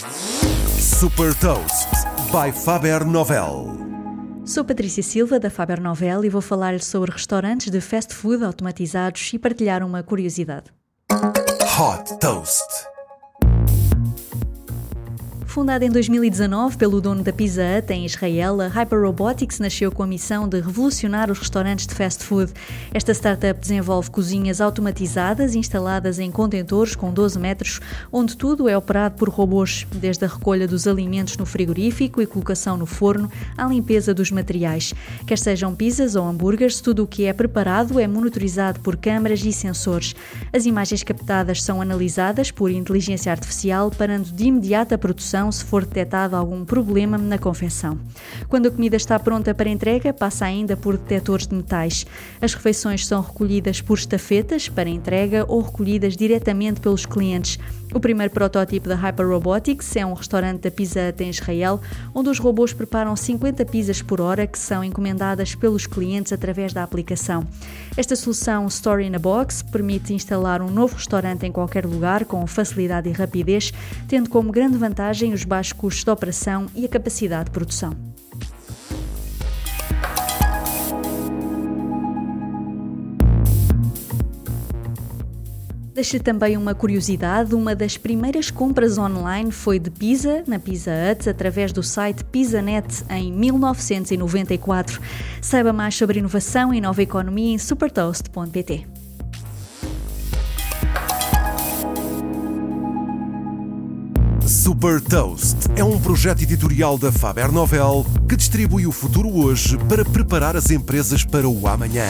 Super Toast by Faber Novel. Sou Patrícia Silva da Faber Novel e vou falar sobre restaurantes de fast food automatizados e partilhar uma curiosidade. Hot Toast. Fundada em 2019 pelo dono da Pizza Hut em Israel, a Hyper Robotics nasceu com a missão de revolucionar os restaurantes de fast food. Esta startup desenvolve cozinhas automatizadas instaladas em contentores com 12 metros, onde tudo é operado por robôs, desde a recolha dos alimentos no frigorífico e colocação no forno, à limpeza dos materiais. Quer sejam pizzas ou hambúrgueres, tudo o que é preparado é monitorizado por câmaras e sensores. As imagens captadas são analisadas por inteligência artificial, parando de imediato a produção se for detectado algum problema na confecção. Quando a comida está pronta para entrega, passa ainda por detectores de metais. As refeições são recolhidas por estafetas para entrega ou recolhidas diretamente pelos clientes. O primeiro protótipo da Hyper Robotics é um restaurante da Pizza em Israel, onde os robôs preparam 50 pizzas por hora que são encomendadas pelos clientes através da aplicação. Esta solução Story in a Box permite instalar um novo restaurante em qualquer lugar com facilidade e rapidez, tendo como grande vantagem os baixos custos de operação e a capacidade de produção. Deixa também uma curiosidade: uma das primeiras compras online foi de pizza na Pizza Hut através do site PizzaNet em 1994. Saiba mais sobre inovação e nova economia em supertoast.pt. Super Toast é um projeto editorial da Faber Novel que distribui o futuro hoje para preparar as empresas para o amanhã.